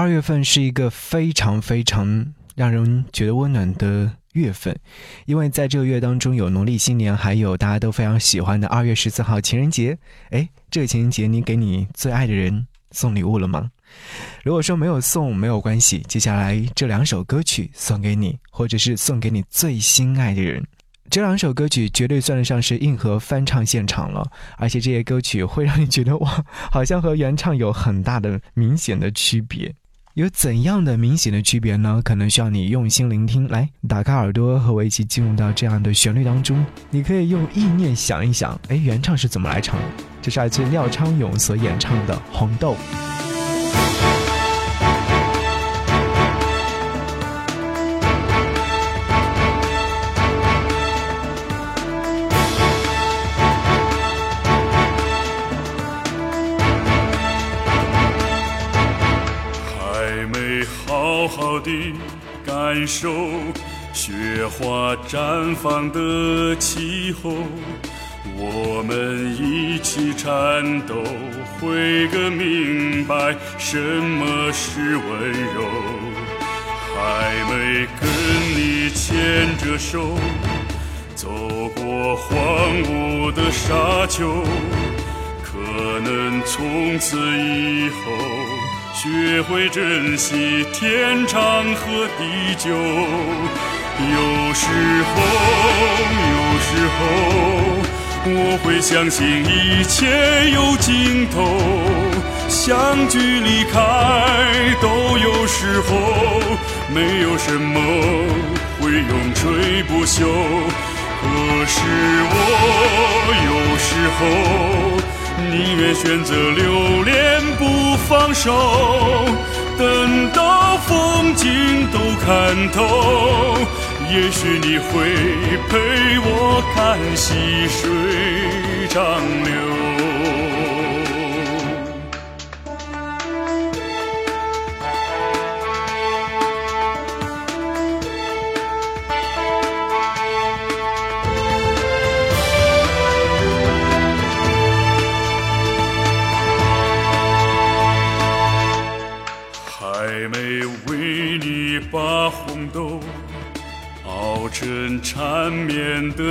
二月份是一个非常非常让人觉得温暖的月份，因为在这个月当中有农历新年，还有大家都非常喜欢的二月十四号情人节。哎，这个情人节你给你最爱的人送礼物了吗？如果说没有送，没有关系，接下来这两首歌曲送给你，或者是送给你最心爱的人。这两首歌曲绝对算得上是硬核翻唱现场了，而且这些歌曲会让你觉得哇，好像和原唱有很大的明显的区别。有怎样的明显的区别呢？可能需要你用心聆听，来打开耳朵和我一起进入到这样的旋律当中。你可以用意念想一想，哎，原唱是怎么来唱的？这是来自廖昌永所演唱的《红豆》。还没好好的感受，雪花绽放的气候，我们一起颤抖，会更明白什么是温柔。还没跟你牵着手，走过荒芜的沙丘，可能从此以后。学会珍惜天长和地久，有时候，有时候，我会相信一切有尽头，相聚离开都有时候，没有什么会永垂不朽。可是我有时候。宁愿选择留恋不放手，等到风景都看透，也许你会陪我看细水长流。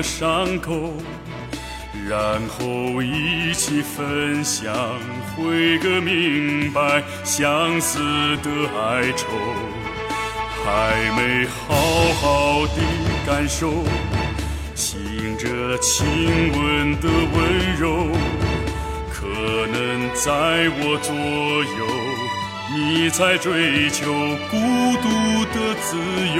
伤口，然后一起分享，会个明白相思的哀愁。还没好好的感受，醒着亲吻的温柔，可能在我左右，你在追求孤独的自由。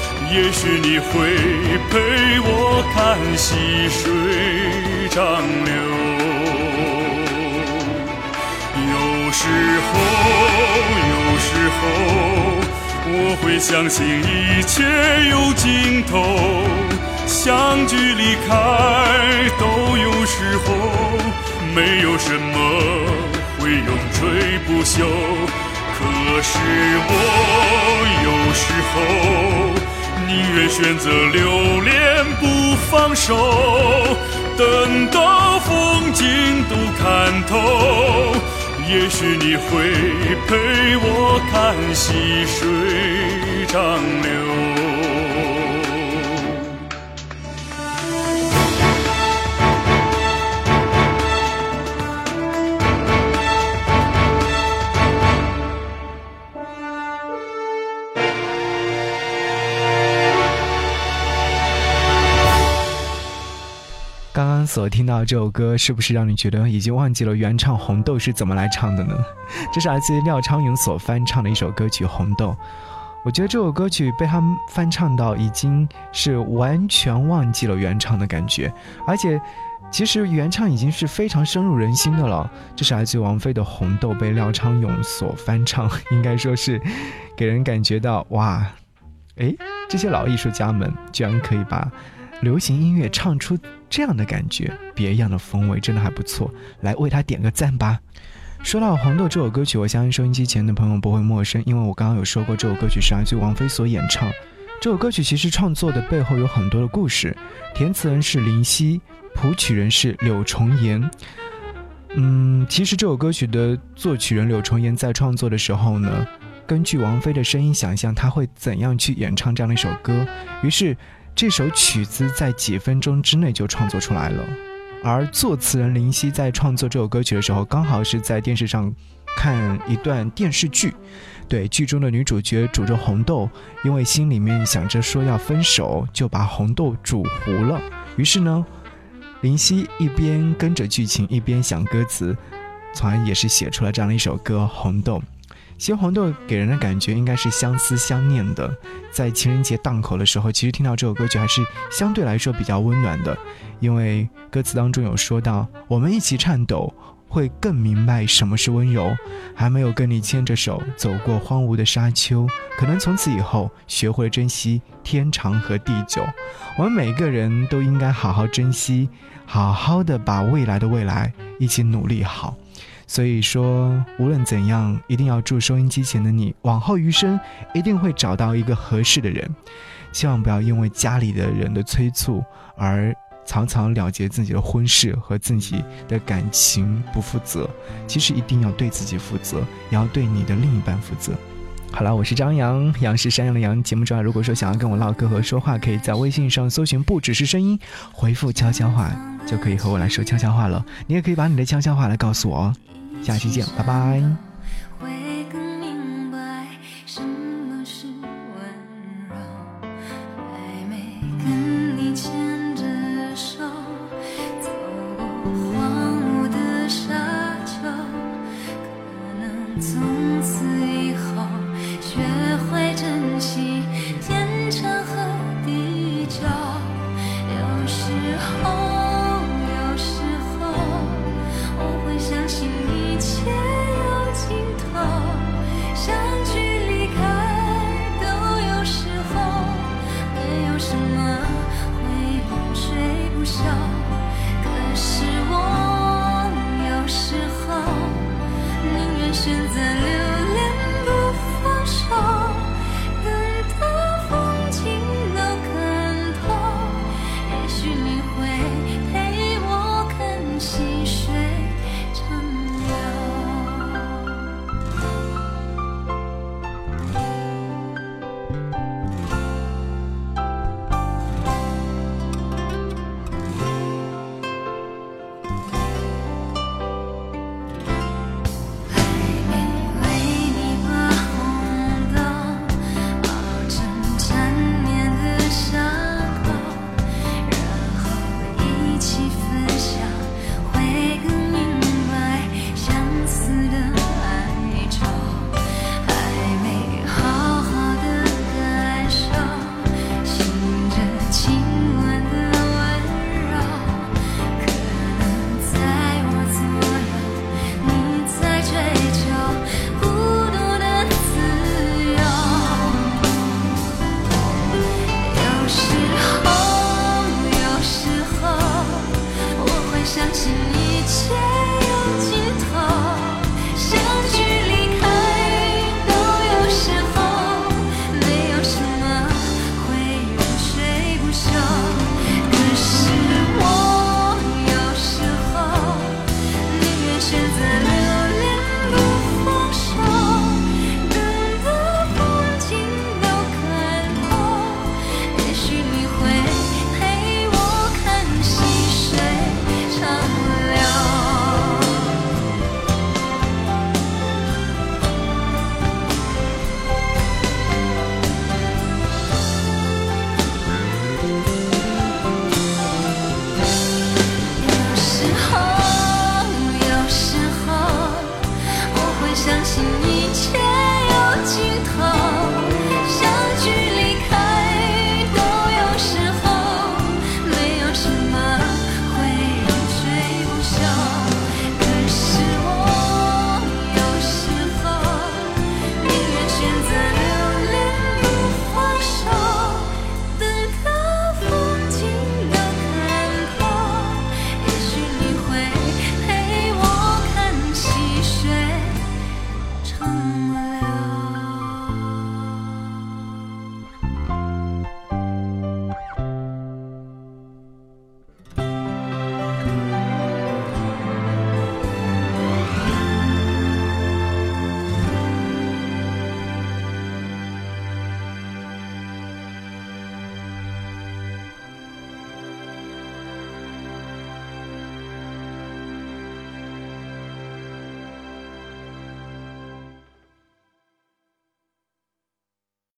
也许你会陪我看细水长流，有时候，有时候，我会相信一切有尽头，相聚离开都有时候，没有什么会永垂不朽。可是我有时候。宁愿选择留恋不放手，等到风景都看透，也许你会陪我看细水长流。所听到这首歌，是不是让你觉得已经忘记了原唱《红豆》是怎么来唱的呢？这是来自于廖昌永所翻唱的一首歌曲《红豆》。我觉得这首歌曲被他翻唱到，已经是完全忘记了原唱的感觉，而且其实原唱已经是非常深入人心的了。这是来自王菲的《红豆》，被廖昌永所翻唱，应该说是给人感觉到哇，哎，这些老艺术家们居然可以把流行音乐唱出这样的感觉，别样的风味，真的还不错。来为他点个赞吧。说到《红豆》这首歌曲，我相信收音机前的朋友不会陌生，因为我刚刚有说过，这首歌曲是来自王菲所演唱。这首歌曲其实创作的背后有很多的故事，填词人是林夕，谱曲人是柳重言。嗯，其实这首歌曲的作曲人柳重言在创作的时候呢，根据王菲的声音想象他会怎样去演唱这样的一首歌，于是这首曲子在几分钟之内就创作出来了。而作词人林夕在创作这首歌曲的时候，刚好是在电视上看一段电视剧。对剧中的女主角煮着红豆，因为心里面想着说要分手，就把红豆煮糊了。于是呢，林夕一边跟着剧情，一边想歌词，从而也是写出了这样的一首歌《红豆》。其实红豆给人的感觉应该是相思相念的，在情人节档口的时候，其实听到这首歌曲还是相对来说比较温暖的，因为歌词当中有说到我们一起颤抖。会更明白什么是温柔，还没有跟你牵着手走过荒芜的沙丘，可能从此以后学会珍惜天长和地久。我们每个人都应该好好珍惜，好好的把未来的未来一起努力好。所以说，无论怎样，一定要祝收音机前的你，往后余生一定会找到一个合适的人。希望不要因为家里的人的催促而。草草了结自己的婚事和自己的感情不负责，其实一定要对自己负责，也要对你的另一半负责。好了，我是张扬，杨是山羊的羊。节目中，如果说想要跟我唠嗑和说话，可以在微信上搜寻“不只是声音”，回复悄悄话就可以和我来说悄悄话了。你也可以把你的悄悄话来告诉我哦。下期见，拜拜。